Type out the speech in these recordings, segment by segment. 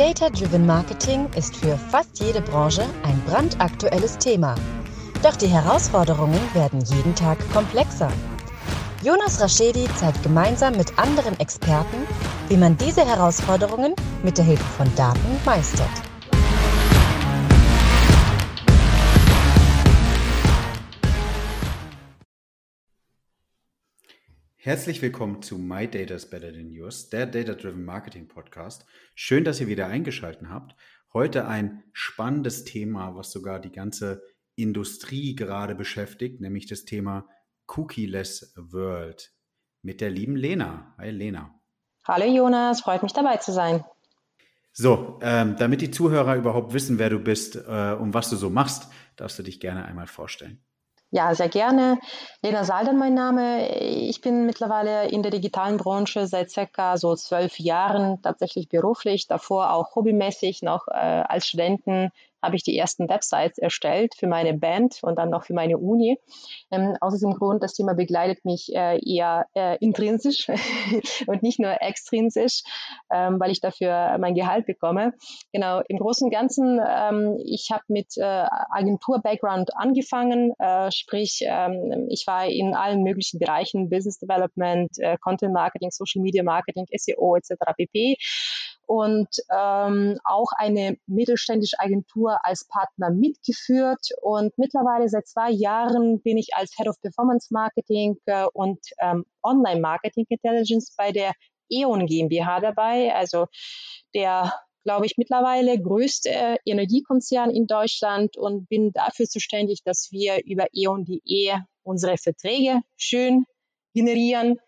Data-Driven Marketing ist für fast jede Branche ein brandaktuelles Thema. Doch die Herausforderungen werden jeden Tag komplexer. Jonas Raschedi zeigt gemeinsam mit anderen Experten, wie man diese Herausforderungen mit der Hilfe von Daten meistert. Herzlich willkommen zu My Data is Better Than Yours, der Data Driven Marketing Podcast. Schön, dass ihr wieder eingeschaltet habt. Heute ein spannendes Thema, was sogar die ganze Industrie gerade beschäftigt, nämlich das Thema Cookie-less World mit der lieben Lena. Hi Lena. Hallo Jonas, freut mich dabei zu sein. So, ähm, damit die Zuhörer überhaupt wissen, wer du bist äh, und was du so machst, darfst du dich gerne einmal vorstellen. Ja, sehr gerne. Lena Salden mein Name. Ich bin mittlerweile in der digitalen Branche seit circa so zwölf Jahren tatsächlich beruflich, davor auch hobbymäßig noch äh, als Studenten habe ich die ersten Websites erstellt für meine Band und dann noch für meine Uni. Ähm, aus diesem Grund, das Thema begleitet mich äh, eher äh, intrinsisch und nicht nur extrinsisch, ähm, weil ich dafür mein Gehalt bekomme. Genau, im Großen und Ganzen, ähm, ich habe mit äh, Agentur-Background angefangen, äh, sprich, ähm, ich war in allen möglichen Bereichen, Business Development, äh, Content Marketing, Social Media Marketing, SEO etc. pp und ähm, auch eine mittelständische Agentur als Partner mitgeführt. Und mittlerweile seit zwei Jahren bin ich als Head of Performance Marketing äh, und ähm, Online Marketing Intelligence bei der E.ON GmbH dabei, also der glaube ich, mittlerweile größte Energiekonzern in Deutschland und bin dafür zuständig, dass wir über E.ON.de unsere Verträge schön generieren,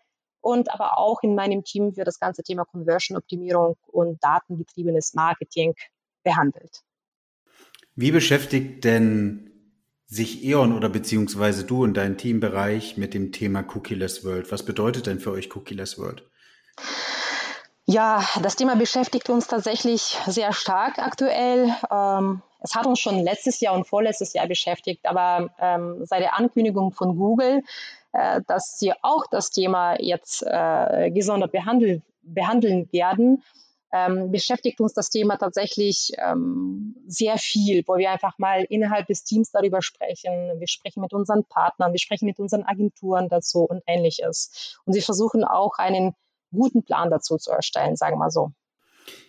und aber auch in meinem Team wird das ganze Thema Conversion-Optimierung und datengetriebenes Marketing behandelt. Wie beschäftigt denn sich E.ON oder beziehungsweise du und dein Teambereich mit dem Thema Cookieless World? Was bedeutet denn für euch Cookieless World? Ja, das Thema beschäftigt uns tatsächlich sehr stark aktuell. Ähm, es hat uns schon letztes Jahr und vorletztes Jahr beschäftigt, aber ähm, seit der Ankündigung von Google äh, dass sie auch das Thema jetzt äh, gesondert behandeln, behandeln werden, ähm, beschäftigt uns das Thema tatsächlich ähm, sehr viel, wo wir einfach mal innerhalb des Teams darüber sprechen. Wir sprechen mit unseren Partnern, wir sprechen mit unseren Agenturen dazu und ähnliches. Und sie versuchen auch einen guten Plan dazu zu erstellen, sagen wir mal so.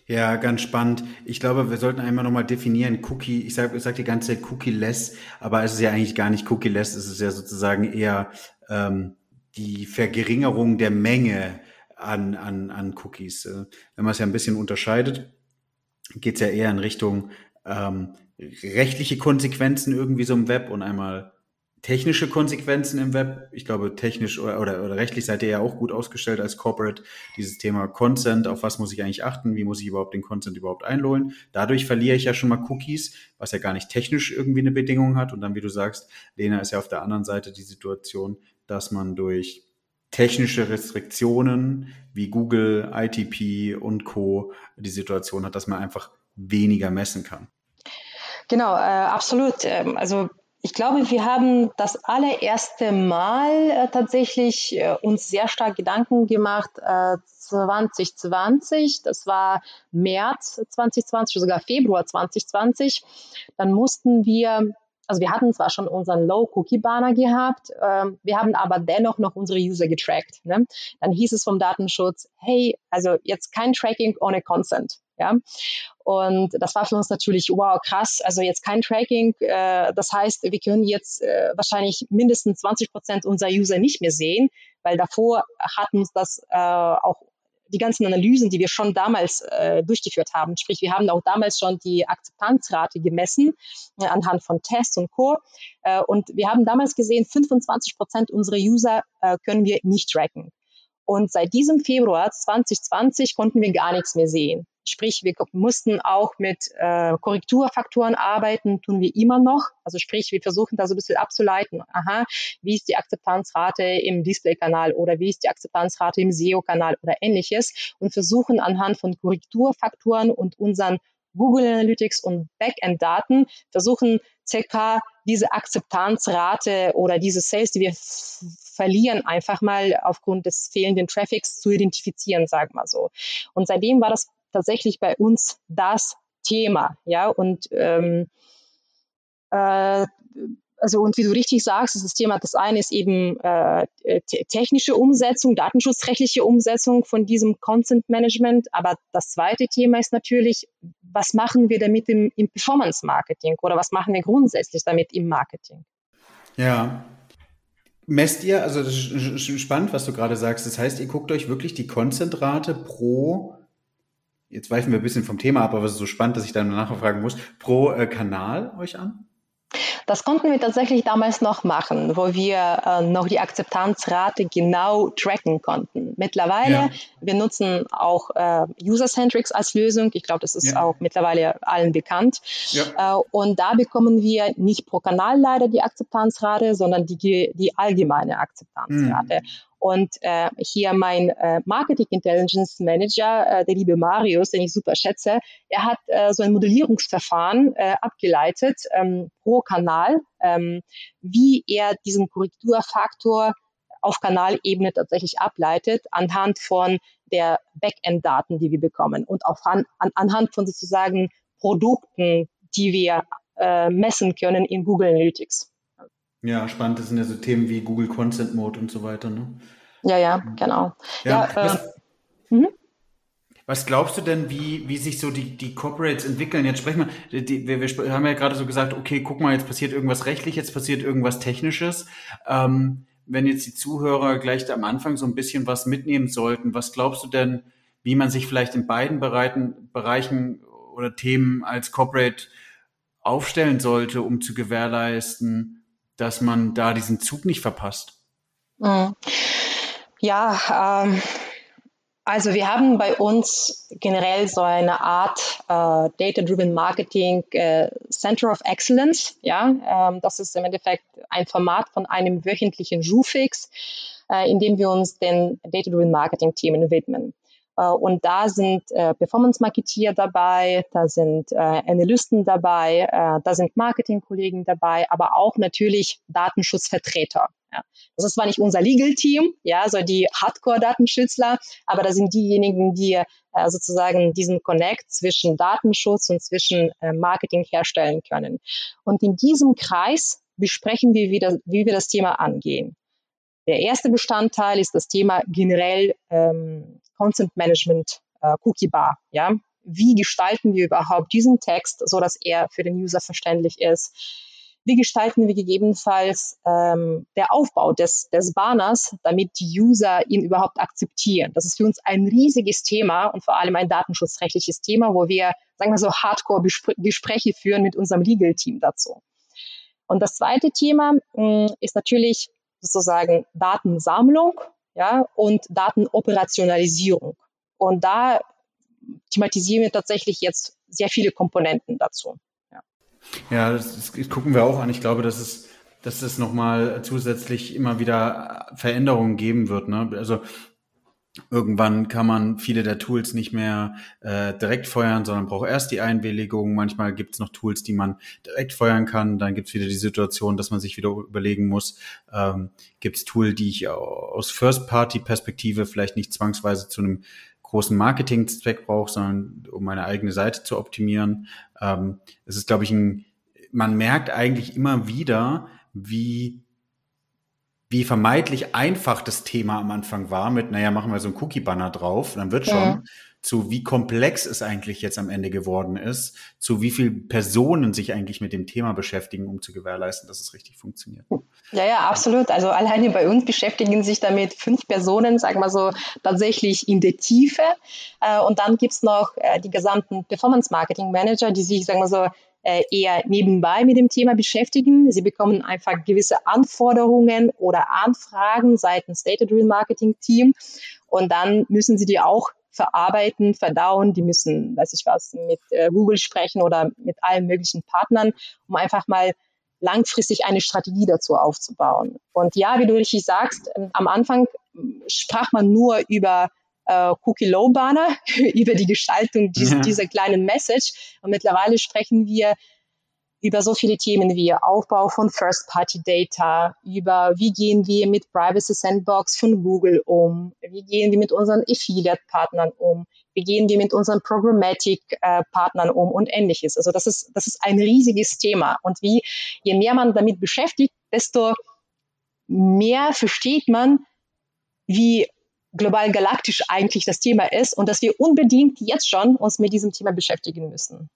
Ja, ganz spannend. Ich glaube, wir sollten einmal nochmal definieren, Cookie, ich sage ich sag die ganze Zeit Cookie-less, aber es ist ja eigentlich gar nicht Cookie-less, es ist ja sozusagen eher ähm, die Vergeringerung der Menge an, an, an Cookies. Äh, wenn man es ja ein bisschen unterscheidet, geht es ja eher in Richtung ähm, rechtliche Konsequenzen irgendwie so im Web und einmal technische Konsequenzen im Web. Ich glaube, technisch oder, oder, oder rechtlich seid ihr ja auch gut ausgestellt als Corporate. Dieses Thema Consent, auf was muss ich eigentlich achten? Wie muss ich überhaupt den Consent überhaupt einholen? Dadurch verliere ich ja schon mal Cookies, was ja gar nicht technisch irgendwie eine Bedingung hat. Und dann, wie du sagst, Lena ist ja auf der anderen Seite die Situation, dass man durch technische Restriktionen wie Google, ITP und Co. die Situation hat, dass man einfach weniger messen kann. Genau, äh, absolut. Ähm, also ich glaube, wir haben das allererste Mal äh, tatsächlich äh, uns sehr stark Gedanken gemacht, äh, 2020, das war März 2020, sogar Februar 2020. Dann mussten wir also wir hatten zwar schon unseren Low-Cookie-Banner gehabt, ähm, wir haben aber dennoch noch unsere User getrackt. Ne? Dann hieß es vom Datenschutz, hey, also jetzt kein Tracking ohne Consent. Ja, und das war für uns natürlich wow krass. Also jetzt kein Tracking. Äh, das heißt, wir können jetzt äh, wahrscheinlich mindestens 20 Prozent unserer User nicht mehr sehen, weil davor hat uns das äh, auch die ganzen Analysen, die wir schon damals äh, durchgeführt haben. Sprich, wir haben auch damals schon die Akzeptanzrate gemessen äh, anhand von Tests und Co. Äh, und wir haben damals gesehen, 25 Prozent unserer User äh, können wir nicht tracken. Und seit diesem Februar 2020 konnten wir gar nichts mehr sehen. Sprich, wir mussten auch mit äh, Korrekturfaktoren arbeiten, tun wir immer noch. Also sprich, wir versuchen da so ein bisschen abzuleiten, aha, wie ist die Akzeptanzrate im Display-Kanal oder wie ist die Akzeptanzrate im SEO-Kanal oder ähnliches und versuchen anhand von Korrekturfaktoren und unseren Google Analytics und Backend-Daten versuchen circa diese Akzeptanzrate oder diese Sales, die wir verlieren, einfach mal aufgrund des fehlenden Traffics zu identifizieren, sagen wir so. Und seitdem war das tatsächlich bei uns das Thema. Ja, und ähm, äh, also und wie du richtig sagst, das Thema, das eine ist eben äh, technische Umsetzung, datenschutzrechtliche Umsetzung von diesem Content Management, aber das zweite Thema ist natürlich, was machen wir damit im, im Performance Marketing oder was machen wir grundsätzlich damit im Marketing? Ja. Messt ihr, also das ist spannend, was du gerade sagst. Das heißt, ihr guckt euch wirklich die Konzentrate pro, jetzt weichen wir ein bisschen vom Thema ab, aber es ist so spannend, dass ich dann nachfragen muss, pro äh, Kanal euch an? Das konnten wir tatsächlich damals noch machen, wo wir äh, noch die Akzeptanzrate genau tracken konnten. Mittlerweile, ja. wir nutzen auch äh, User-Centrics als Lösung. Ich glaube, das ist ja. auch mittlerweile allen bekannt. Ja. Äh, und da bekommen wir nicht pro Kanal leider die Akzeptanzrate, sondern die, die allgemeine Akzeptanzrate. Mhm. Und äh, hier mein äh, Marketing Intelligence Manager, äh, der liebe Marius, den ich super schätze, er hat äh, so ein Modellierungsverfahren äh, abgeleitet ähm, pro Kanal, ähm, wie er diesen Korrekturfaktor auf Kanalebene tatsächlich ableitet, anhand von der Backend-Daten, die wir bekommen und auch an, an, anhand von sozusagen Produkten, die wir äh, messen können in Google Analytics. Ja, spannend. Das sind ja so Themen wie Google Consent Mode und so weiter. Ne? Ja, ja, genau. Ja, ja was, äh, mhm. was, glaubst du denn, wie, wie sich so die, die Corporates entwickeln? Jetzt sprechen wir, die, wir, wir haben ja gerade so gesagt, okay, guck mal, jetzt passiert irgendwas rechtlich, jetzt passiert irgendwas Technisches. Ähm, wenn jetzt die Zuhörer gleich am Anfang so ein bisschen was mitnehmen sollten, was glaubst du denn, wie man sich vielleicht in beiden Bereichen, Bereichen oder Themen als Corporate aufstellen sollte, um zu gewährleisten, dass man da diesen Zug nicht verpasst? Mhm. Ja, ähm, also wir haben bei uns generell so eine Art äh, Data-Driven Marketing äh, Center of Excellence. Ja, ähm, das ist im Endeffekt ein Format von einem wöchentlichen Jufix, äh, in dem wir uns den Data-Driven Marketing-Themen widmen. Äh, und da sind äh, Performance-Marketeer dabei, da sind äh, Analysten dabei, äh, da sind Marketing-Kollegen dabei, aber auch natürlich Datenschutzvertreter. Ja. Das ist zwar nicht unser Legal-Team, ja, so die Hardcore-Datenschützler, aber da sind diejenigen, die äh, sozusagen diesen Connect zwischen Datenschutz und zwischen äh, Marketing herstellen können. Und in diesem Kreis besprechen wir, wie, das, wie wir das Thema angehen. Der erste Bestandteil ist das Thema generell ähm, Content Management äh, Cookie Bar. Ja? Wie gestalten wir überhaupt diesen Text, so dass er für den User verständlich ist? Wie gestalten wir gegebenenfalls ähm, der Aufbau des, des Banners, damit die User ihn überhaupt akzeptieren? Das ist für uns ein riesiges Thema und vor allem ein datenschutzrechtliches Thema, wo wir, sagen wir so, Hardcore-Gespräche führen mit unserem Legal-Team dazu. Und das zweite Thema mh, mm, ist natürlich sozusagen Datensammlung ja, und Datenoperationalisierung. Und da thematisieren wir tatsächlich jetzt sehr viele Komponenten dazu. Ja, das, das gucken wir auch an. Ich glaube, dass es dass es nochmal zusätzlich immer wieder Veränderungen geben wird. Ne? Also Irgendwann kann man viele der Tools nicht mehr äh, direkt feuern, sondern braucht erst die Einwilligung. Manchmal gibt es noch Tools, die man direkt feuern kann. Dann gibt es wieder die Situation, dass man sich wieder überlegen muss, ähm, gibt es Tool, die ich aus First-Party-Perspektive vielleicht nicht zwangsweise zu einem großen Marketing-Zweck brauche, sondern um meine eigene Seite zu optimieren. Ähm, es ist, glaube ich, ein, man merkt eigentlich immer wieder, wie wie vermeintlich einfach das Thema am Anfang war mit, naja, machen wir so einen Cookie-Banner drauf, dann wird schon, ja. Zu wie komplex es eigentlich jetzt am Ende geworden ist, zu wie viele Personen sich eigentlich mit dem Thema beschäftigen, um zu gewährleisten, dass es richtig funktioniert. Ja, ja, absolut. Also alleine bei uns beschäftigen sich damit fünf Personen, sagen wir so, tatsächlich in der Tiefe. Äh, und dann gibt's noch äh, die gesamten Performance-Marketing-Manager, die sich, sagen wir so, äh, eher nebenbei mit dem Thema beschäftigen. Sie bekommen einfach gewisse Anforderungen oder Anfragen seitens Data Driven Marketing Team und dann müssen sie die auch verarbeiten, verdauen. Die müssen, weiß ich was, mit äh, Google sprechen oder mit allen möglichen Partnern, um einfach mal langfristig eine Strategie dazu aufzubauen. Und ja, wie du richtig sagst, ähm, am Anfang sprach man nur über äh, Cookie Low Banner über die Gestaltung dieser, ja. dieser kleinen Message. Und mittlerweile sprechen wir über so viele Themen wie Aufbau von First-Party-Data, über wie gehen wir mit Privacy Sandbox von Google um, wie gehen wir mit unseren Affiliate-Partnern um, wie gehen wir mit unseren Programmatic-Partnern um und ähnliches. Also das ist, das ist ein riesiges Thema. Und wie, je mehr man damit beschäftigt, desto mehr versteht man, wie global galaktisch eigentlich das Thema ist und dass wir unbedingt jetzt schon uns mit diesem Thema beschäftigen müssen.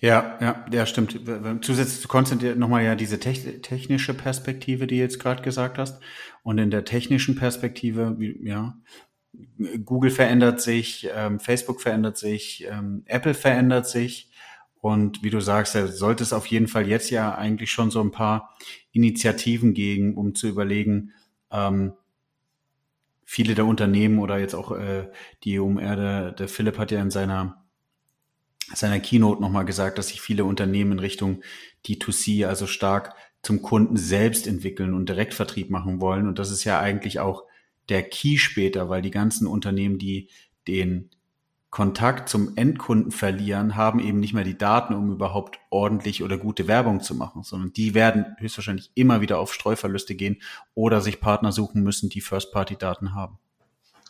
Ja, ja, ja, stimmt. Zusätzlich zu Konstantin nochmal ja diese technische Perspektive, die du jetzt gerade gesagt hast. Und in der technischen Perspektive, ja, Google verändert sich, ähm, Facebook verändert sich, ähm, Apple verändert sich. Und wie du sagst, da sollte es auf jeden Fall jetzt ja eigentlich schon so ein paar Initiativen geben, um zu überlegen, ähm, viele der Unternehmen oder jetzt auch äh, die UMR, der, der Philipp hat ja in seiner seiner Keynote nochmal gesagt, dass sich viele Unternehmen in Richtung D2C, also stark zum Kunden selbst entwickeln und Direktvertrieb machen wollen. Und das ist ja eigentlich auch der Key später, weil die ganzen Unternehmen, die den Kontakt zum Endkunden verlieren, haben eben nicht mehr die Daten, um überhaupt ordentlich oder gute Werbung zu machen, sondern die werden höchstwahrscheinlich immer wieder auf Streuverluste gehen oder sich Partner suchen müssen, die First-Party-Daten haben.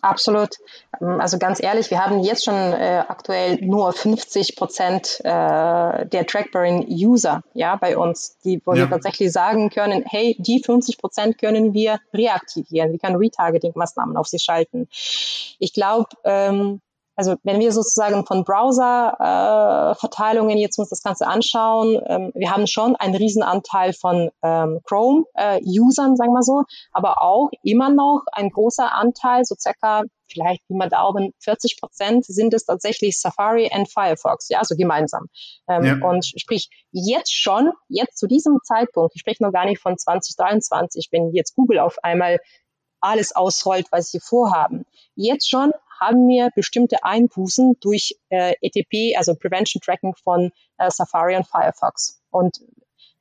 Absolut. Ähm, also ganz ehrlich, wir haben jetzt schon äh, aktuell nur 50 Prozent äh, der trackbaren User ja, bei uns, die, wo ja. wir tatsächlich sagen können, hey, die 50 Prozent können wir reaktivieren. Wir können Retargeting-Maßnahmen auf sie schalten. Ich glaube, ähm, also wenn wir sozusagen von Browser-Verteilungen äh, jetzt uns das Ganze anschauen, ähm, wir haben schon einen Riesenanteil von ähm, Chrome-Usern, äh, sagen wir so, aber auch immer noch ein großer Anteil, so circa vielleicht, wie man daumen, 40 Prozent sind es tatsächlich Safari und Firefox, ja, also gemeinsam. Ähm, ja. Und sprich, jetzt schon, jetzt zu diesem Zeitpunkt, ich spreche noch gar nicht von 2023, wenn jetzt Google auf einmal alles ausrollt, was sie vorhaben. Jetzt schon haben wir bestimmte Einbußen durch äh, ETP, also Prevention Tracking von äh, Safari und Firefox. Und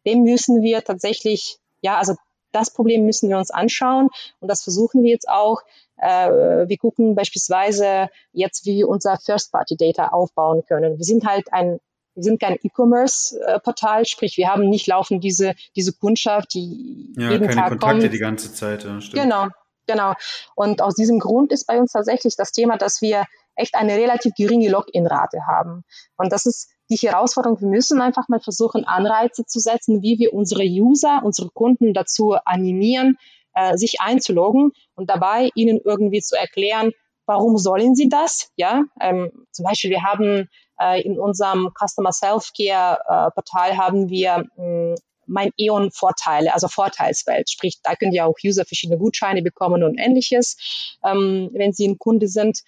dem müssen wir tatsächlich, ja, also das Problem müssen wir uns anschauen und das versuchen wir jetzt auch. Äh, wir gucken beispielsweise jetzt, wie wir unser First-Party-Data aufbauen können. Wir sind halt ein wir sind kein E-Commerce-Portal, sprich, wir haben nicht laufend diese, diese Kundschaft, die ja, jeden keine Tag Kontakte kommt. die ganze Zeit. Ja, stimmt. Genau, Genau. Und aus diesem Grund ist bei uns tatsächlich das Thema, dass wir echt eine relativ geringe Login-Rate haben. Und das ist die Herausforderung. Wir müssen einfach mal versuchen, Anreize zu setzen, wie wir unsere User, unsere Kunden dazu animieren, äh, sich einzuloggen und dabei ihnen irgendwie zu erklären, warum sollen sie das? Ja, ähm, zum Beispiel wir haben äh, in unserem Customer Self-Care äh, Portal haben wir mh, mein E.ON-Vorteile, also Vorteilswelt. Sprich, da können ja auch User verschiedene Gutscheine bekommen und ähnliches, ähm, wenn sie ein Kunde sind.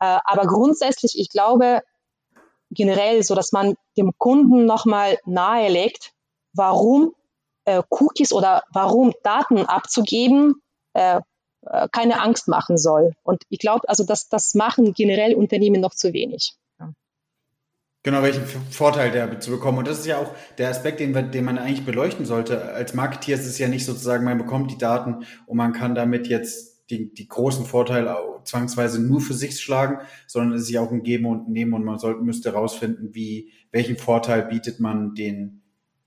Äh, aber grundsätzlich, ich glaube generell so, dass man dem Kunden nochmal nahelegt, warum äh, Cookies oder warum Daten abzugeben äh, äh keine Angst machen soll. Und ich glaube, also das, das machen generell Unternehmen noch zu wenig. Genau, welchen Vorteil der zu bekommen. Und das ist ja auch der Aspekt, den, den man eigentlich beleuchten sollte. Als Marketeer ist es ja nicht sozusagen, man bekommt die Daten und man kann damit jetzt die, die großen Vorteile zwangsweise nur für sich schlagen, sondern es ist ja auch ein Geben und Nehmen und man sollte, müsste herausfinden, wie, welchen Vorteil bietet man den,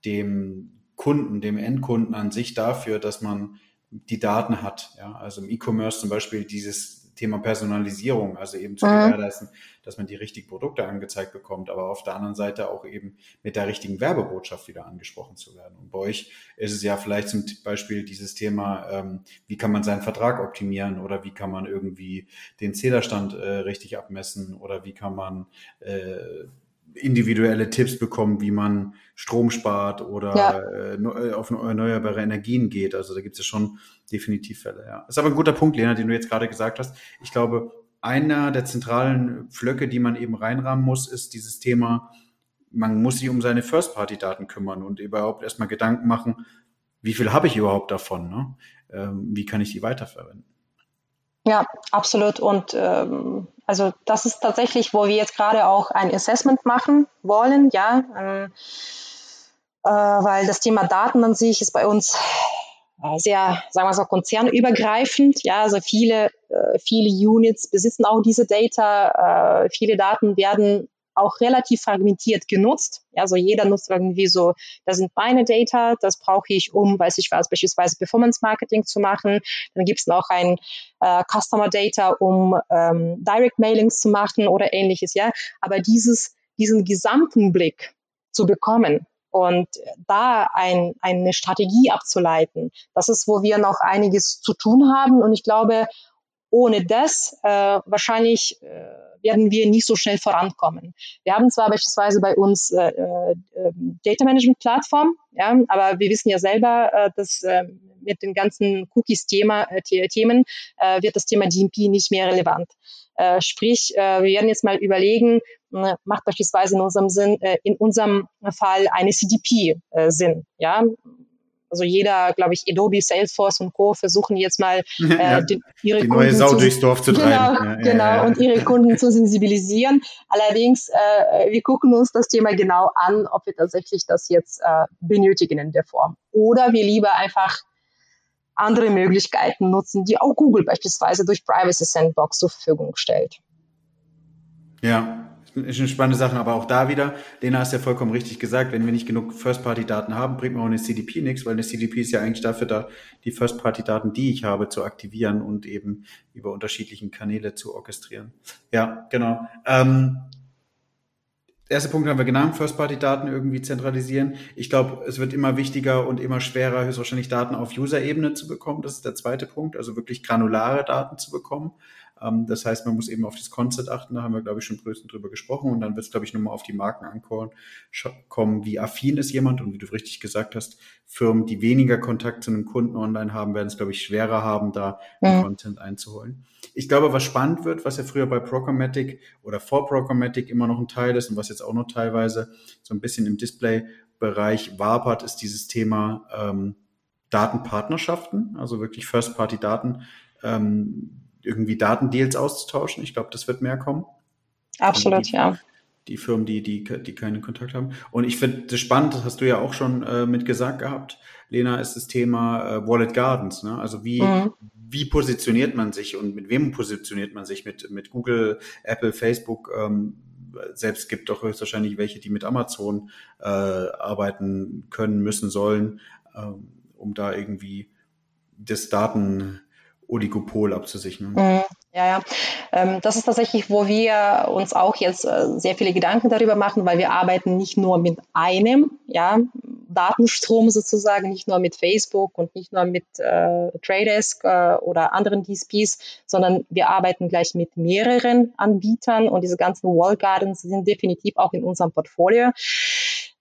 dem Kunden, dem Endkunden an sich dafür, dass man die Daten hat. Ja, also im E-Commerce zum Beispiel dieses Thema Personalisierung, also eben zu mhm. gewährleisten, dass man die richtigen Produkte angezeigt bekommt, aber auf der anderen Seite auch eben mit der richtigen Werbebotschaft wieder angesprochen zu werden. Und bei euch ist es ja vielleicht zum Beispiel dieses Thema, ähm, wie kann man seinen Vertrag optimieren oder wie kann man irgendwie den Zählerstand äh, richtig abmessen oder wie kann man äh, individuelle Tipps bekommen, wie man Strom spart oder ja. Äh, äh, auf erneuerbare Energien geht. Also da gibt es ja schon definitiv Fälle. Ja. Das ist aber ein guter Punkt, Lena, den du jetzt gerade gesagt hast. Ich glaube, einer der zentralen Pflöcke, die man eben reinrahmen muss, ist dieses Thema, man muss sich um seine First-Party-Daten kümmern und überhaupt erstmal Gedanken machen, wie viel habe ich überhaupt davon? Ne? Ähm, wie kann ich die weiterverwenden? Ja, absolut. Und ähm, also das ist tatsächlich, wo wir jetzt gerade auch ein Assessment machen wollen, ja, ähm, äh, weil das Thema Daten an sich ist bei uns sehr, sagen wir so, konzernübergreifend. Ja, also viele, äh, viele Units besitzen auch diese Data. Äh, viele Daten werden auch relativ fragmentiert genutzt. Also jeder nutzt irgendwie so, das sind meine Data, das brauche ich, um, weiß ich was, beispielsweise Performance Marketing zu machen. Dann gibt es noch ein äh, Customer Data, um ähm, Direct Mailings zu machen oder ähnliches, ja. Aber dieses, diesen gesamten Blick zu bekommen, und da ein, eine Strategie abzuleiten, das ist, wo wir noch einiges zu tun haben. Und ich glaube, ohne das äh, wahrscheinlich äh, werden wir nicht so schnell vorankommen. Wir haben zwar beispielsweise bei uns äh, äh, Data Management Plattform, ja, aber wir wissen ja selber, äh, dass äh, mit den ganzen Cookies-Thema äh, Themen äh, wird das Thema DMP nicht mehr relevant. Äh, sprich, äh, wir werden jetzt mal überlegen, äh, macht beispielsweise in unserem Sinn, äh, in unserem Fall eine CDP äh, Sinn, ja, also jeder, glaube ich, Adobe, Salesforce und Co. versuchen jetzt mal äh, ja, die, ihre die Kunden neue Sau zu, durchs Dorf zu treiben. Genau, ja, genau ja, und ihre Kunden zu sensibilisieren. Allerdings, äh, wir gucken uns das Thema genau an, ob wir tatsächlich das jetzt äh, benötigen in der Form. Oder wir lieber einfach andere Möglichkeiten nutzen, die auch Google beispielsweise durch Privacy Sandbox zur Verfügung stellt. Ja, ist eine spannende Sache, aber auch da wieder, Lena hast ja vollkommen richtig gesagt, wenn wir nicht genug First-Party-Daten haben, bringt mir auch eine CDP nichts, weil eine CDP ist ja eigentlich dafür da, die First-Party-Daten, die ich habe, zu aktivieren und eben über unterschiedlichen Kanäle zu orchestrieren. Ja, genau. Ähm, erste Punkt haben wir genannt, First-Party-Daten irgendwie zentralisieren. Ich glaube, es wird immer wichtiger und immer schwerer, höchstwahrscheinlich Daten auf User-Ebene zu bekommen. Das ist der zweite Punkt, also wirklich granulare Daten zu bekommen. Ähm, das heißt, man muss eben auf das Concept achten, da haben wir, glaube ich, schon größten drüber gesprochen und dann wird es, glaube ich, nochmal auf die Marken ankommen, kommen, wie affin ist jemand und wie du richtig gesagt hast, Firmen, die weniger Kontakt zu einem Kunden online haben, werden es, glaube ich, schwerer haben, da mhm. Content einzuholen. Ich glaube, was spannend wird, was ja früher bei Programmatic oder vor Programmatic immer noch ein Teil ist und was jetzt auch noch teilweise so ein bisschen im Display-Bereich wabert, ist dieses Thema ähm, Datenpartnerschaften, also wirklich First-Party-Daten. Ähm, irgendwie Datendeals auszutauschen. Ich glaube, das wird mehr kommen. Absolut, die, ja. Die Firmen, die, die, die keinen Kontakt haben. Und ich finde das spannend, das hast du ja auch schon äh, mit gesagt gehabt, Lena, ist das Thema äh, Wallet Gardens. Ne? Also wie, mhm. wie positioniert man sich und mit wem positioniert man sich? Mit, mit Google, Apple, Facebook, ähm, selbst gibt doch höchstwahrscheinlich welche, die mit Amazon äh, arbeiten können, müssen, sollen, ähm, um da irgendwie das Daten Oligopol abzusichern. Mhm. Ja, ja. Ähm, das ist tatsächlich, wo wir uns auch jetzt äh, sehr viele Gedanken darüber machen, weil wir arbeiten nicht nur mit einem ja, Datenstrom sozusagen, nicht nur mit Facebook und nicht nur mit äh, Tradesk äh, oder anderen DSPs, sondern wir arbeiten gleich mit mehreren Anbietern und diese ganzen Wall Gardens sind definitiv auch in unserem Portfolio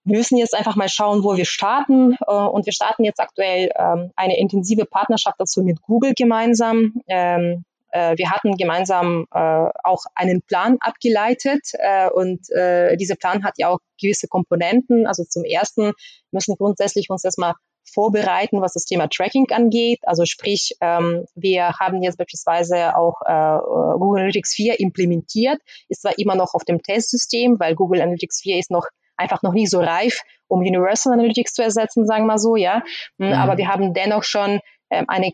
wir müssen jetzt einfach mal schauen, wo wir starten. Äh, und wir starten jetzt aktuell ähm, eine intensive Partnerschaft dazu mit Google gemeinsam. Ähm, äh, wir hatten gemeinsam äh, auch einen Plan abgeleitet und dieser Plan hat ja auch gewisse Komponenten. Also zum ersten müssen grundsätzlich uns erstmal vorbereiten, was das Thema Tracking angeht. Also sprich, ähm, wir haben jetzt beispielsweise auch Google Analytics 4 implementiert, ist zwar immer noch auf dem Testsystem, weil Google Analytics 4 ist noch einfach noch nie so reif, um Universal Analytics zu ersetzen, sagen wir mal so, ja. Mhm. Aber wir haben dennoch schon ähm, ein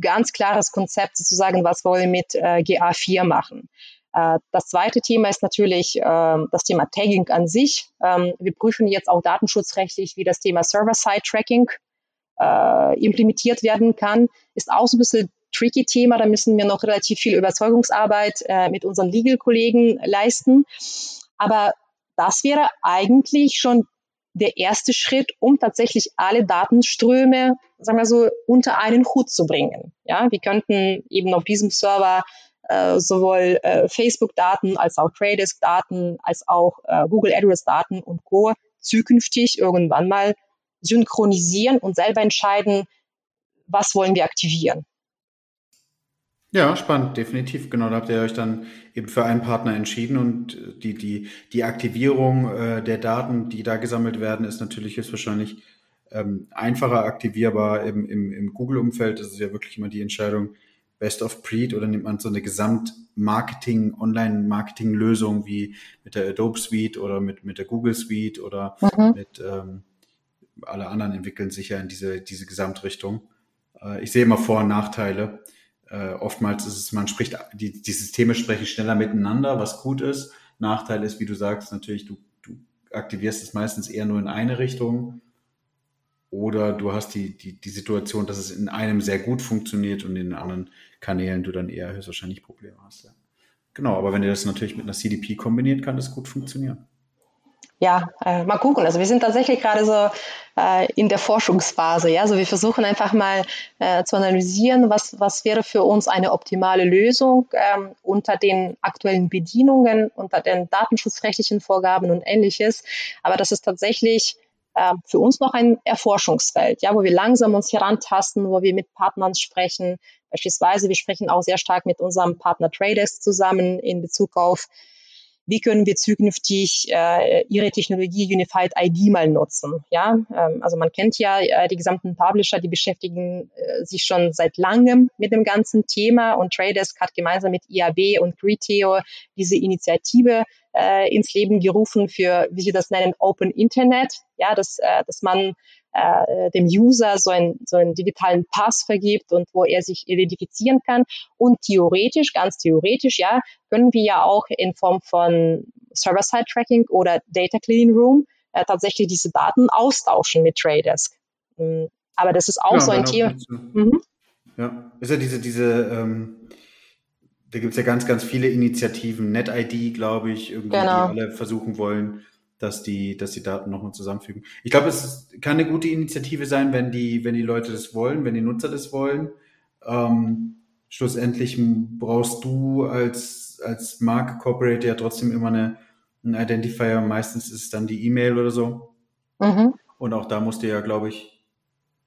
ganz klares Konzept sozusagen, was wollen wir mit äh, GA4 machen. Äh, das zweite Thema ist natürlich äh, das Thema Tagging an sich. Ähm, wir prüfen jetzt auch datenschutzrechtlich, wie das Thema Server-Side-Tracking äh, implementiert werden kann. Ist auch so ein bisschen tricky Thema. Da müssen wir noch relativ viel Überzeugungsarbeit äh, mit unseren Legal-Kollegen leisten. Aber das wäre eigentlich schon der erste Schritt, um tatsächlich alle Datenströme, sagen wir so, unter einen Hut zu bringen. Ja, wir könnten eben auf diesem Server äh, sowohl äh, Facebook-Daten als auch Tradesk-Daten als auch äh, Google AdWords-Daten und Co. zukünftig irgendwann mal synchronisieren und selber entscheiden, was wollen wir aktivieren. Ja, spannend, definitiv. Genau, da habt ihr euch dann eben für einen Partner entschieden und die, die, die Aktivierung äh, der Daten, die da gesammelt werden, ist natürlich jetzt wahrscheinlich ähm, einfacher aktivierbar im, im, im Google-Umfeld. Das ist ja wirklich immer die Entscheidung, Best of Breed oder nimmt man so eine Gesamt-Marketing, Online-Marketing-Lösung wie mit der Adobe Suite oder mit, mit der Google Suite oder mhm. mit ähm, alle anderen entwickeln sich ja in diese, diese Gesamtrichtung. Äh, ich sehe immer Vor- und Nachteile äh, oftmals ist es, man spricht, die, die Systeme sprechen schneller miteinander, was gut ist. Nachteil ist, wie du sagst, natürlich, du, du aktivierst es meistens eher nur in eine Richtung. Oder du hast die, die, die Situation, dass es in einem sehr gut funktioniert und in den anderen Kanälen du dann eher höchstwahrscheinlich Probleme hast. Ja. Genau, aber wenn ihr das natürlich mit einer CDP kombiniert, kann das gut funktionieren ja, äh, mal gucken. Also wir sind tatsächlich gerade so äh, in der Forschungsphase. Ja, also wir versuchen einfach mal äh, zu analysieren, was, was wäre für uns eine optimale Lösung ähm, unter den aktuellen Bedienungen, unter den datenschutzrechtlichen Vorgaben und ähnliches. Aber das ist tatsächlich äh, für uns noch ein Erforschungsfeld, ja, wo wir langsam uns herantasten, wo wir mit Partnern sprechen. Beispielsweise, wir sprechen auch sehr stark mit unserem Partner Traders zusammen in Bezug auf wie können wir zukünftig äh, ihre Technologie Unified ID mal nutzen. Ja, ähm, also man kennt ja äh, die gesamten Publisher, die beschäftigen äh, sich schon seit langem mit dem ganzen Thema und Tradesk hat gemeinsam mit IAB und Griteo diese Initiative äh, ins Leben gerufen für, wie sie das nennen, Open Internet. Ja, dass, äh, dass man äh, dem User so, ein, so einen digitalen Pass vergibt und wo er sich identifizieren kann. Und theoretisch, ganz theoretisch, ja, können wir ja auch in Form von Server-Side-Tracking oder Data Cleaning Room äh, tatsächlich diese Daten austauschen mit Tradesk. Mm, aber das ist auch ja, so ein Thema. Mhm. Ja, ist ja diese, diese, ähm, da gibt es ja ganz, ganz viele Initiativen, NetID, glaube ich, irgendwie, genau. die alle versuchen wollen, dass die, dass die Daten nochmal zusammenfügen. Ich glaube, es kann eine gute Initiative sein, wenn die, wenn die Leute das wollen, wenn die Nutzer das wollen. Ähm, schlussendlich brauchst du als, als Marke Corporate ja trotzdem immer eine, einen Identifier. Meistens ist es dann die E-Mail oder so. Mhm. Und auch da musst du ja, glaube ich,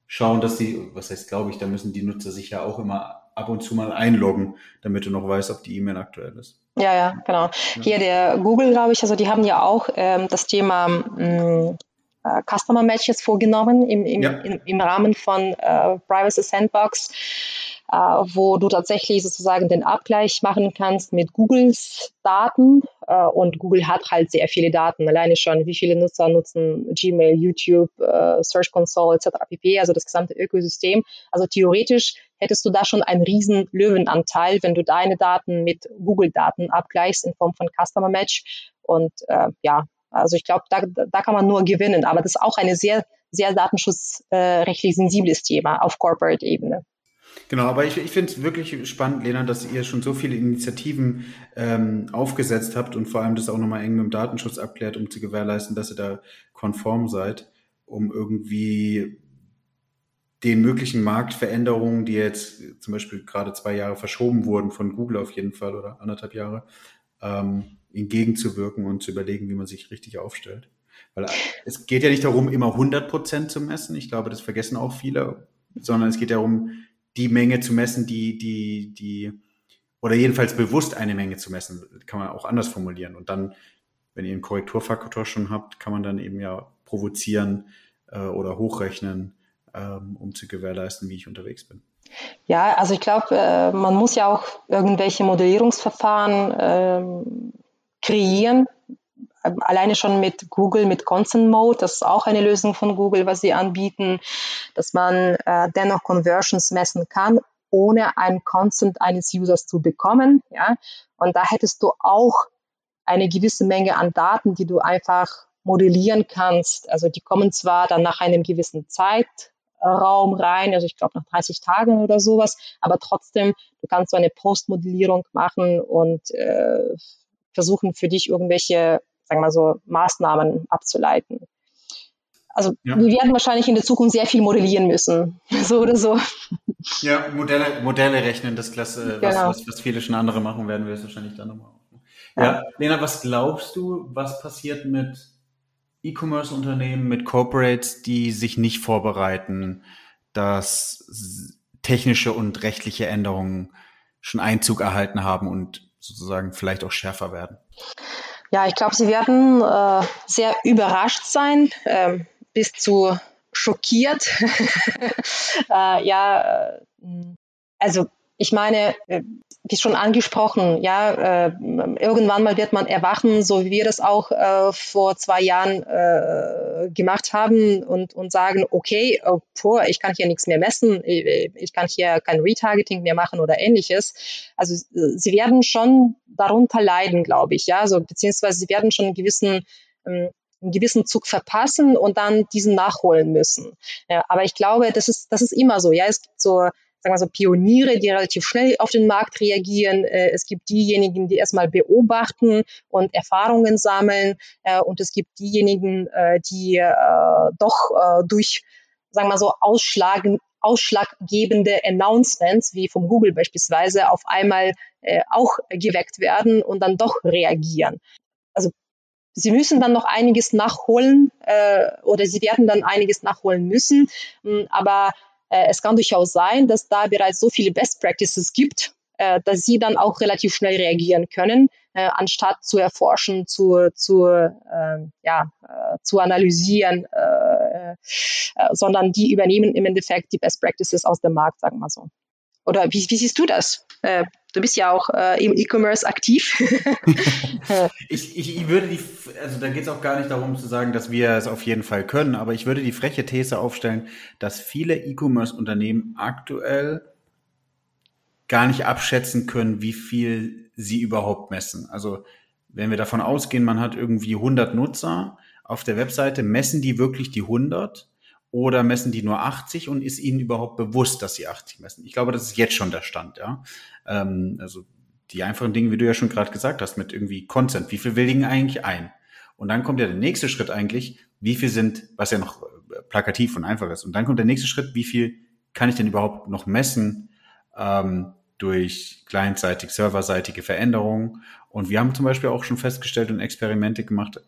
schauen, dass die, was heißt, glaube ich, da müssen die Nutzer sich ja auch immer ab und zu mal einloggen, damit du noch weißt, ob die E-Mail aktuell ist. Ja, ja, genau. Ja. Hier der Google, glaube ich, also die haben ja auch ähm, das Thema mh, mm, äh, Customer Matches vorgenommen im, im, ja. im, im Rahmen von äh, Privacy Sandbox äh, wo du tatsächlich sozusagen den Abgleich machen kannst mit Googles Daten. Äh, und Google hat halt sehr viele Daten, alleine schon, wie viele Nutzer nutzen Gmail, YouTube, äh, Search Console etc. pp., also das gesamte Ökosystem. Also theoretisch hättest du da schon einen riesen Löwenanteil, wenn du deine Daten mit Google-Daten abgleichst in Form von Customer Match. Und äh, ja, also ich glaube, da, da kann man nur gewinnen. Aber das ist auch ein sehr, sehr datenschutzrechtlich sensibles Thema auf Corporate-Ebene. Genau, aber ich, ich finde es wirklich spannend, Lena, dass ihr schon so viele Initiativen ähm, aufgesetzt habt und vor allem das auch nochmal eng mit dem Datenschutz abklärt, um zu gewährleisten, dass ihr da konform seid, um irgendwie den möglichen Marktveränderungen, die jetzt zum Beispiel gerade zwei Jahre verschoben wurden von Google auf jeden Fall oder anderthalb Jahre, ähm, entgegenzuwirken und zu überlegen, wie man sich richtig aufstellt. Weil es geht ja nicht darum, immer 100 Prozent zu messen. Ich glaube, das vergessen auch viele, sondern es geht darum, die Menge zu messen, die, die, die, oder jedenfalls bewusst eine Menge zu messen, kann man auch anders formulieren. Und dann, wenn ihr einen Korrekturfaktor schon habt, kann man dann eben ja provozieren äh, oder hochrechnen, ähm, um zu gewährleisten, wie ich unterwegs bin. Ja, also ich glaube, äh, man muss ja auch irgendwelche Modellierungsverfahren ähm, kreieren, ähm, alleine schon mit Google, mit Consent Mode, das ist auch eine Lösung von Google, was sie anbieten, dass man äh, dennoch Conversions messen kann, ohne ein Consent eines Users zu bekommen. Ja? Und da hättest du auch eine gewisse Menge an Daten, die du einfach modellieren kannst. Also die kommen zwar dann nach einem gewissen Zeitraum rein, also ich glaube nach 30 Tagen oder sowas, aber trotzdem, du kannst so eine Postmodellierung machen und äh, versuchen für dich irgendwelche sagen wir mal so, Maßnahmen abzuleiten. Also ja. wir werden wahrscheinlich in der Zukunft sehr viel modellieren müssen, so oder so. Ja, Modelle, Modelle rechnen, das Klasse, genau. was, was, was viele schon andere machen, werden wir es wahrscheinlich dann nochmal. Ja. ja, Lena, was glaubst du, was passiert mit E-Commerce-Unternehmen, mit Corporates, die sich nicht vorbereiten, dass technische und rechtliche Änderungen schon Einzug erhalten haben und sozusagen vielleicht auch schärfer werden? Ja, ich glaube, sie werden äh, sehr überrascht sein, äh, bis zu schockiert. äh, ja, äh, also ich meine, äh, wie schon angesprochen, ja, äh, irgendwann mal wird man erwachen, so wie wir das auch äh, vor zwei Jahren äh, gemacht haben und, und sagen, okay, oh, boah, ich kann hier nichts mehr messen, ich, ich, kann hier kein Retargeting mehr machen oder ähnliches. Also sie werden schon darunter leiden, glaube ich, ja, so beziehungsweise sie werden schon einen gewissen ähm, einen gewissen Zug verpassen und dann diesen nachholen müssen. Ja, aber ich glaube, das ist, das ist immer so. Ja, es gibt so sagen wir so, Pioniere, die relativ schnell auf den Markt reagieren. Äh, es gibt diejenigen, die erstmal beobachten und Erfahrungen sammeln. Äh, und es gibt diejenigen, äh, die doch durch, sagen wir so, ausschlagen, ausschlaggebende Announcements, wie vom Google beispielsweise, auf einmal auch geweckt werden und dann doch reagieren. Also Sie müssen dann noch einiges nachholen äh, oder Sie werden dann einiges nachholen müssen. Hm, aber äh, es kann durchaus sein, dass da bereits so viele Best Practices gibt, äh, dass Sie dann auch relativ schnell reagieren können, äh, anstatt zu erforschen, zu, zu, ähm, ja, äh, zu analysieren, äh, äh, sondern die übernehmen im Endeffekt die Best Practices aus dem Markt, sagen wir so. Oder wie, wie siehst du das? Du bist ja auch äh, im E-Commerce aktiv. ich, ich, ich würde die, also da geht es auch gar nicht darum zu sagen, dass wir es auf jeden Fall können, aber ich würde die freche These aufstellen, dass viele E-Commerce-Unternehmen aktuell gar nicht abschätzen können, wie viel sie überhaupt messen. Also wenn wir davon ausgehen, man hat irgendwie 100 Nutzer auf der Webseite, messen die wirklich die 100? Oder messen die nur 80 und ist ihnen überhaupt bewusst, dass sie 80 messen? Ich glaube, das ist jetzt schon der Stand, ja. Ähm, also die einfachen Dinge, wie du ja schon gerade gesagt hast, mit irgendwie Consent. Wie viel willigen eigentlich ein? Und dann kommt ja der nächste Schritt eigentlich, wie viel sind, was ja noch äh, plakativ und einfach ist. Und dann kommt der nächste Schritt, wie viel kann ich denn überhaupt noch messen ähm, durch clientseitig, serverseitige Veränderungen? Und wir haben zum Beispiel auch schon festgestellt und Experimente gemacht,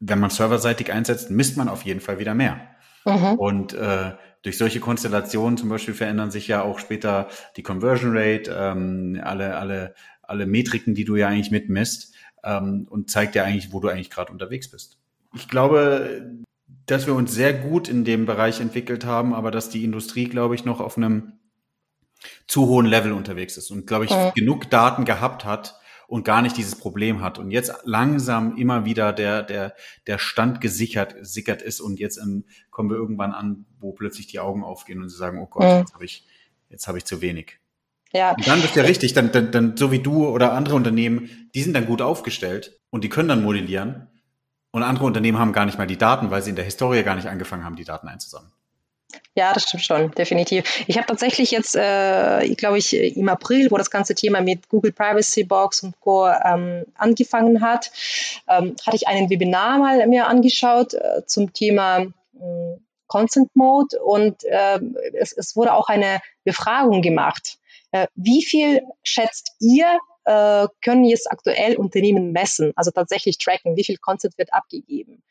wenn man serverseitig einsetzt, misst man auf jeden Fall wieder mehr. Mhm. Und äh, durch solche Konstellationen zum Beispiel verändern sich ja auch später die Conversion Rate, ähm, alle, alle, alle Metriken, die du ja eigentlich mitmisst ähm, und zeigt ja eigentlich, wo du eigentlich gerade unterwegs bist. Ich glaube, dass wir uns sehr gut in dem Bereich entwickelt haben, aber dass die Industrie, glaube ich, noch auf einem zu hohen Level unterwegs ist und, glaube ich, mhm. genug Daten gehabt hat, und gar nicht dieses Problem hat und jetzt langsam immer wieder der, der, der Stand gesichert, sickert ist und jetzt ähm, kommen wir irgendwann an, wo plötzlich die Augen aufgehen und sie sagen, oh Gott, mhm. jetzt habe ich, jetzt habe ich zu wenig. Ja. Und dann bist du ja richtig, dann, dann, dann so wie du oder andere Unternehmen, die sind dann gut aufgestellt und die können dann modellieren und andere Unternehmen haben gar nicht mal die Daten, weil sie in der Historie gar nicht angefangen haben, die Daten einzusammeln. Ja, das stimmt schon, definitiv. Ich habe tatsächlich jetzt, äh, glaube ich, im April, wo das ganze Thema mit Google Privacy Box und Co. Ähm, angefangen hat, ähm, hatte ich einen Webinar mal mir angeschaut äh, zum Thema äh, Consent Mode und äh, es, es, wurde auch eine Befragung gemacht. Äh, wie viel schätzt ihr, äh, können jetzt aktuell Unternehmen messen, also tatsächlich tracken, wie viel Consent wird abgegeben?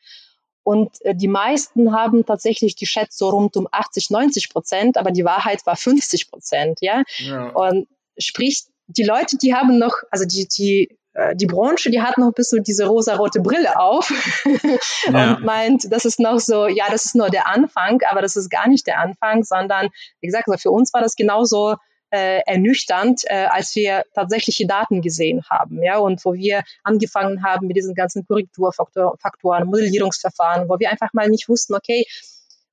Und äh, die meisten haben tatsächlich die Schätze so rund um 80, 90 Prozent, aber die Wahrheit war 50 Prozent, ja? ja. Und sprich, die Leute, die haben noch, also die, die, äh, die Branche, die hat noch ein bisschen diese rosa-rote Brille auf ja. und meint, das ist noch so, ja, das ist nur der Anfang, aber das ist gar nicht der Anfang, sondern, wie gesagt, also für uns war das genauso äh, ernüchternd, äh, als wir tatsächliche Daten gesehen haben, ja, und wo wir angefangen haben mit diesen ganzen Korrekturfaktoren, Modellierungsverfahren, wo wir einfach mal nicht wussten, okay,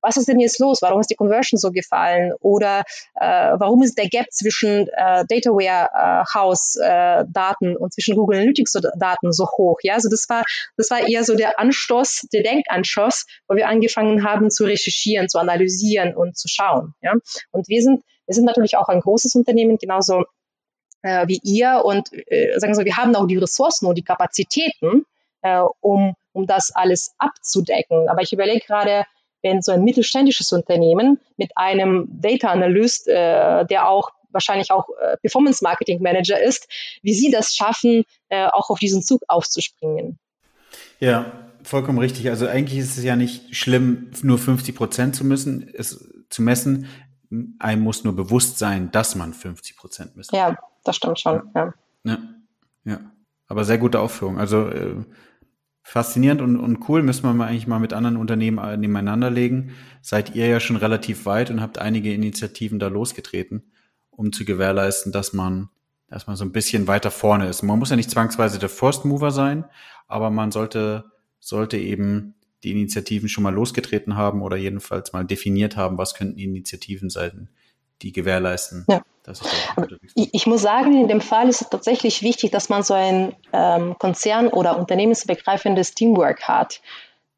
was ist denn jetzt los? Warum ist die Conversion so gefallen? Oder äh, warum ist der Gap zwischen äh, Data Warehouse äh, Daten und zwischen Google Analytics Daten so hoch? Ja, also das war das war eher so der Anstoß, der Denkanstoß, wo wir angefangen haben zu recherchieren, zu analysieren und zu schauen. Ja, und wir sind wir sind natürlich auch ein großes Unternehmen, genauso äh, wie ihr. Und äh, sagen wir, wir haben auch die Ressourcen und die Kapazitäten, äh, um, um das alles abzudecken. Aber ich überlege gerade, wenn so ein mittelständisches Unternehmen mit einem Data Analyst, äh, der auch wahrscheinlich auch äh, Performance Marketing Manager ist, wie sie das schaffen, äh, auch auf diesen Zug aufzuspringen. Ja, vollkommen richtig. Also eigentlich ist es ja nicht schlimm, nur 50 Prozent zu müssen, es zu messen einem muss nur bewusst sein, dass man 50 Prozent misst. Ja, das stimmt schon. Ja. ja. ja. Aber sehr gute Aufführung. Also äh, faszinierend und, und cool müssen wir mal eigentlich mal mit anderen Unternehmen äh, nebeneinander legen. Seid ihr ja schon relativ weit und habt einige Initiativen da losgetreten. um zu gewährleisten, dass man, dass man so ein bisschen weiter vorne ist. Man muss ja nicht zwangsweise der First Mover sein, aber man sollte, sollte eben die Initiativen schon mal losgetreten haben oder jedenfalls mal definiert haben, was könnten Initiativen sein, die gewährleisten. Ja. Ich, ich, muss sagen, in dem Fall ist es tatsächlich wichtig, dass man so ein ähm, Konzern- oder unternehmensbegreifendes Teamwork hat.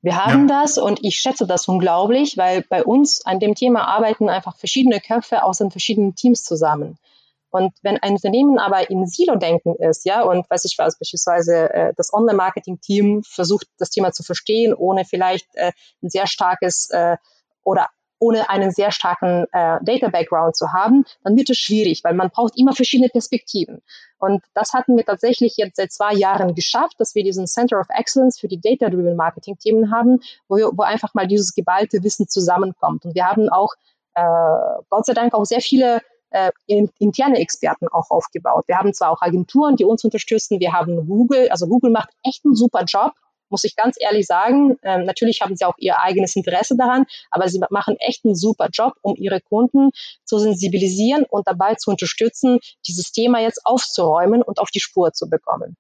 Wir haben ja. das und ich schätze das unglaublich, weil bei uns an dem Thema arbeiten einfach verschiedene Köpfe aus den verschiedenen Teams zusammen. Und wenn ein Unternehmen aber im Silo-Denken ist, ja, und weiß ich was, beispielsweise äh, das Online-Marketing-Team versucht, das Thema zu verstehen, ohne vielleicht äh, ein sehr starkes äh, oder ohne einen sehr starken äh, Data-Background zu haben, dann wird es schwierig, weil man braucht immer verschiedene Perspektiven. Und das hatten wir tatsächlich jetzt seit zwei Jahren geschafft, dass wir diesen Center of Excellence für die Data-Driven Marketing-Themen haben, wo, wo einfach mal dieses geballte Wissen zusammenkommt. Und wir haben auch äh, Gott sei Dank auch sehr viele äh, interne Experten auch aufgebaut. Wir haben zwar auch Agenturen, die uns unterstützen, wir haben Google, also Google macht echt einen super Job, muss ich ganz ehrlich sagen. Ähm, natürlich haben sie auch ihr eigenes Interesse daran, aber sie machen echt einen super Job, um ihre Kunden zu sensibilisieren und dabei zu unterstützen, dieses Thema jetzt aufzuräumen und auf die Spur zu bekommen.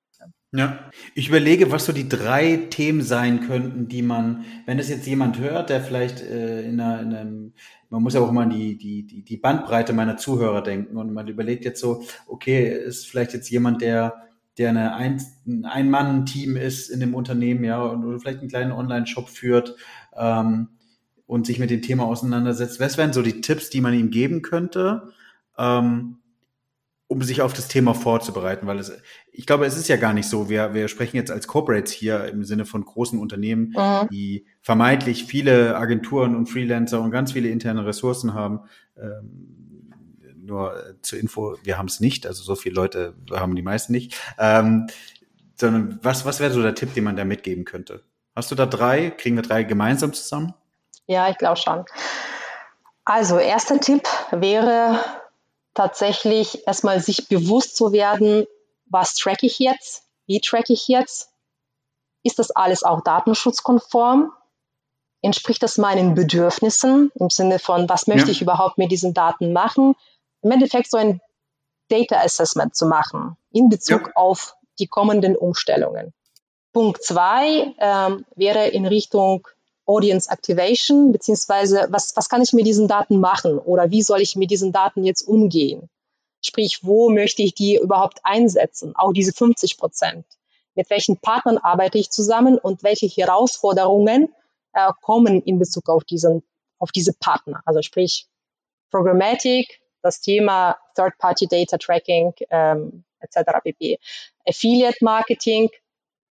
Ja, ich überlege, was so die drei Themen sein könnten, die man, wenn das jetzt jemand hört, der vielleicht äh, in, einer, in einem, man muss ja auch immer an die, die, die, die Bandbreite meiner Zuhörer denken und man überlegt jetzt so, okay, ist vielleicht jetzt jemand, der, der eine ein, ein Mann-Team ist in dem Unternehmen, ja, und vielleicht einen kleinen Online-Shop führt ähm, und sich mit dem Thema auseinandersetzt. Was wären so die Tipps, die man ihm geben könnte? Ähm, um sich auf das Thema vorzubereiten, weil es, ich glaube, es ist ja gar nicht so. Wir, wir sprechen jetzt als Corporates hier im Sinne von großen Unternehmen, mhm. die vermeintlich viele Agenturen und Freelancer und ganz viele interne Ressourcen haben. Ähm, nur zur Info, wir haben es nicht, also so viele Leute haben die meisten nicht. Ähm, sondern was, was wäre so der Tipp, den man da mitgeben könnte? Hast du da drei? Kriegen wir drei gemeinsam zusammen? Ja, ich glaube schon. Also, erster Tipp wäre, tatsächlich erstmal sich bewusst zu werden, was track ich jetzt, wie track ich jetzt, ist das alles auch datenschutzkonform, entspricht das meinen Bedürfnissen im Sinne von, was möchte ja. ich überhaupt mit diesen Daten machen, im Endeffekt so ein Data Assessment zu machen in Bezug ja. auf die kommenden Umstellungen. Punkt zwei ähm, wäre in Richtung Audience Activation, beziehungsweise was, was kann ich mit diesen Daten machen oder wie soll ich mit diesen Daten jetzt umgehen? Sprich, wo möchte ich die überhaupt einsetzen? Auch diese 50 Prozent. Mit welchen Partnern arbeite ich zusammen und welche Herausforderungen äh, kommen in Bezug auf diesen, auf diese Partner? Also sprich, Programmatic, das Thema Third-Party Data Tracking ähm, etc. pp. Affiliate Marketing, ähm,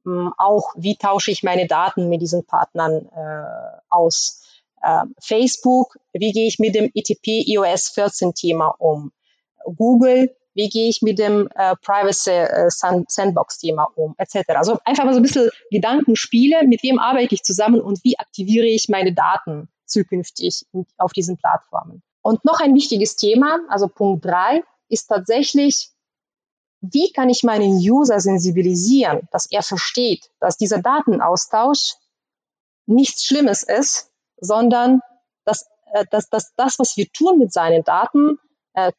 auch, wie tausche ich meine Daten mit diesen Partnern äh, aus. Äh, Facebook, wie gehe ich mit dem ETP iOS 14 Thema um? Google, wie gehe ich mit dem äh, Privacy äh, Sandbox Thema um, etc. Also einfach mal so ein bisschen Gedankenspiele, mit wem arbeite ich zusammen und wie aktiviere ich meine Daten zukünftig auf diesen Plattformen. Und noch ein wichtiges Thema, also Punkt drei, ist tatsächlich wie kann ich meinen User sensibilisieren, dass er versteht, dass dieser Datenaustausch nichts Schlimmes ist, sondern dass, äh, dass, dass das, was wir tun mit seinen Daten, äh,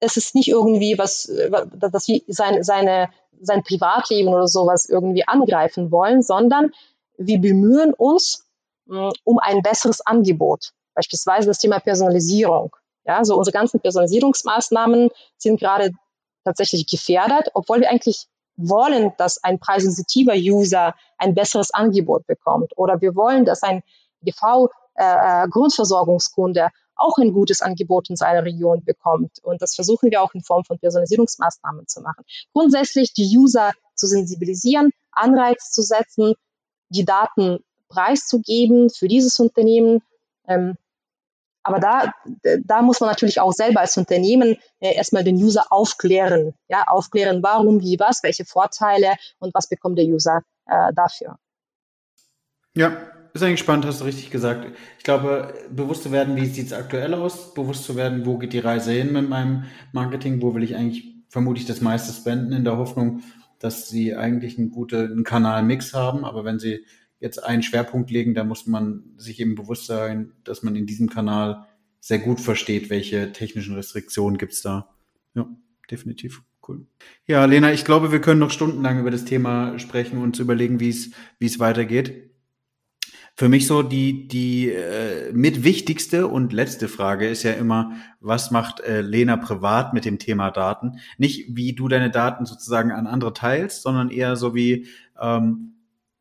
es ist nicht irgendwie was, äh, dass wir sein, seine, sein Privatleben oder sowas irgendwie angreifen wollen, sondern wir bemühen uns mh, um ein besseres Angebot. Beispielsweise das Thema Personalisierung. Ja, so unsere ganzen Personalisierungsmaßnahmen sind gerade tatsächlich gefährdet, obwohl wir eigentlich wollen, dass ein preissensitiver User ein besseres Angebot bekommt oder wir wollen, dass ein GV-Grundversorgungskunde äh, auch ein gutes Angebot in seiner Region bekommt. Und das versuchen wir auch in Form von Personalisierungsmaßnahmen zu machen. Grundsätzlich die User zu sensibilisieren, Anreiz zu setzen, die Daten preiszugeben für dieses Unternehmen, ähm, aber da, da muss man natürlich auch selber als Unternehmen äh, erstmal den User aufklären. Ja, aufklären, warum, wie, was, welche Vorteile und was bekommt der User äh, dafür. Ja, ist eigentlich spannend, hast du richtig gesagt. Ich glaube, bewusst zu werden, wie sieht es aktuell aus, bewusst zu werden, wo geht die Reise hin mit meinem Marketing, wo will ich eigentlich vermutlich das meiste spenden, in der Hoffnung, dass sie eigentlich einen guten Kanalmix haben. Aber wenn sie jetzt einen Schwerpunkt legen, da muss man sich eben bewusst sein, dass man in diesem Kanal sehr gut versteht, welche technischen Restriktionen gibt's da Ja, definitiv. Cool. Ja, Lena, ich glaube, wir können noch stundenlang über das Thema sprechen und überlegen, wie es, wie es weitergeht. Für mich so die, die äh, mit wichtigste und letzte Frage ist ja immer, was macht äh, Lena privat mit dem Thema Daten? Nicht, wie du deine Daten sozusagen an andere teilst, sondern eher so wie, ähm,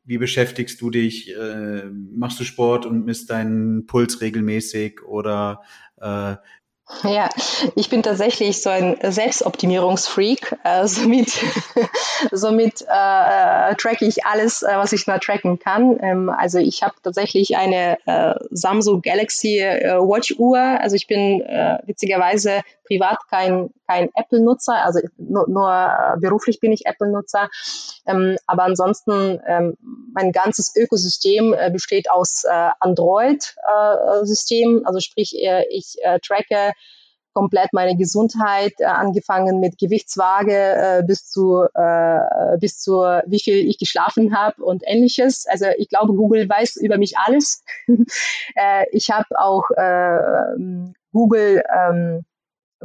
wie beschäftigst du dich? Äh, machst du Sport und misst deinen Puls regelmäßig oder äh, ja, ich bin tatsächlich so ein Selbstoptimierungsfreak. Äh, somit somit äh, äh, tracke ich alles, äh, was ich nur tracken kann. Ähm, also ich habe tatsächlich eine äh, Samsung Galaxy äh, Watch Uhr. Also ich bin äh, witzigerweise privat kein, kein Apple-Nutzer, also nur, nur äh, beruflich bin ich Apple-Nutzer. Ähm, aber ansonsten, ähm, mein ganzes Ökosystem äh, besteht aus äh, Android-System, äh, also sprich, äh, ich äh, tracke komplett meine Gesundheit, angefangen mit Gewichtswaage bis zu bis zu wie viel ich geschlafen habe und ähnliches. Also ich glaube, Google weiß über mich alles. ich habe auch Google ähm,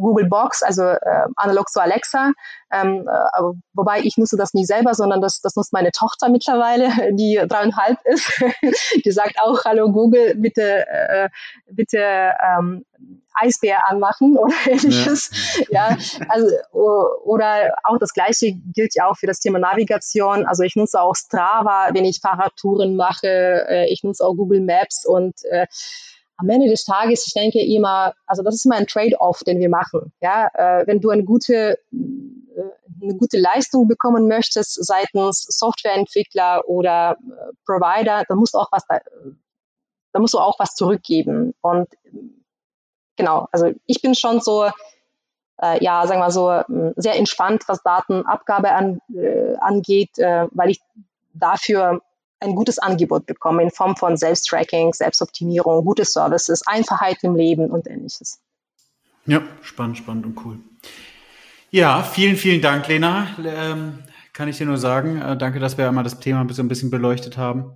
Google Box, also äh, analog zu Alexa. Ähm, äh, wobei ich nutze das nicht selber, sondern das, das nutzt meine Tochter mittlerweile, die dreieinhalb ist. die sagt auch, hallo Google, bitte, äh, bitte ähm, Eisbär anmachen oder ähnliches. Ja. ja, also oder auch das Gleiche gilt ja auch für das Thema Navigation. Also ich nutze auch Strava, wenn ich Fahrradtouren mache. Äh, ich nutze auch Google Maps und äh, am Ende des Tages, ich denke immer, also das ist immer ein Trade-off, den wir machen. Ja, äh, wenn du eine gute, äh, eine gute Leistung bekommen möchtest seitens Softwareentwickler oder äh, Provider, dann musst du auch was da, da musst du auch was zurückgeben. Und genau, also ich bin schon so, äh, ja, sagen wir so, sehr entspannt, was Datenabgabe an, äh, angeht, äh, weil ich dafür ein gutes Angebot bekommen in Form von Selbsttracking, Selbstoptimierung, gute Services, Einfachheit im Leben und ähnliches. Ja, spannend, spannend und cool. Ja, vielen, vielen Dank, Lena. Ähm, kann ich dir nur sagen. Äh, danke, dass wir einmal das Thema ein bisschen, ein bisschen beleuchtet haben.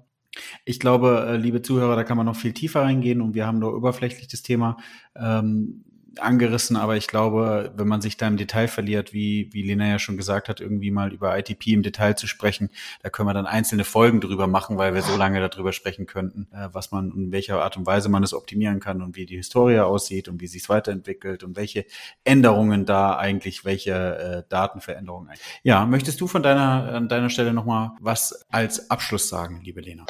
Ich glaube, äh, liebe Zuhörer, da kann man noch viel tiefer reingehen und wir haben nur oberflächlich das Thema ähm, angerissen, aber ich glaube, wenn man sich da im Detail verliert, wie, wie Lena ja schon gesagt hat, irgendwie mal über ITP im Detail zu sprechen, da können wir dann einzelne Folgen drüber machen, weil wir so lange darüber sprechen könnten, äh, was man, in welcher Art und Weise man es optimieren kann und wie die Historie aussieht und wie sich weiterentwickelt und welche Änderungen da eigentlich, welche äh, Datenveränderungen. Ja, möchtest du von deiner, an deiner Stelle nochmal was als Abschluss sagen, liebe Lena?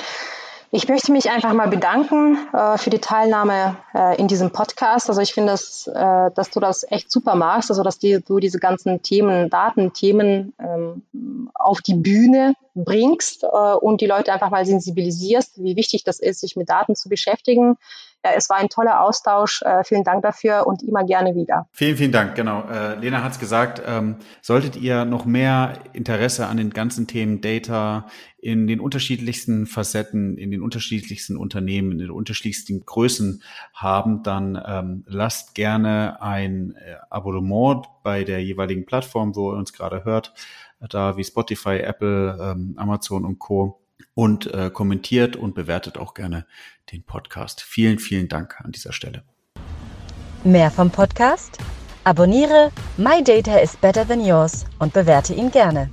Ich möchte mich einfach mal bedanken äh, für die Teilnahme äh, in diesem Podcast. Also ich finde, dass, äh, dass du das echt super machst, also dass die, du diese ganzen Themen, Datenthemen ähm, auf die Bühne bringst äh, und die Leute einfach mal sensibilisierst, wie wichtig das ist, sich mit Daten zu beschäftigen. Ja, es war ein toller Austausch. Äh, vielen Dank dafür und immer gerne wieder. Vielen, vielen Dank. Genau. Äh, Lena hat es gesagt. Ähm, solltet ihr noch mehr Interesse an den ganzen Themen Data in den unterschiedlichsten Facetten, in den unterschiedlichsten Unternehmen, in den unterschiedlichsten Größen haben, dann ähm, lasst gerne ein äh, Abonnement bei der jeweiligen Plattform, wo ihr uns gerade hört, da wie Spotify, Apple, ähm, Amazon und Co und äh, kommentiert und bewertet auch gerne den Podcast. Vielen, vielen Dank an dieser Stelle. Mehr vom Podcast? Abonniere My Data is Better Than Yours und bewerte ihn gerne.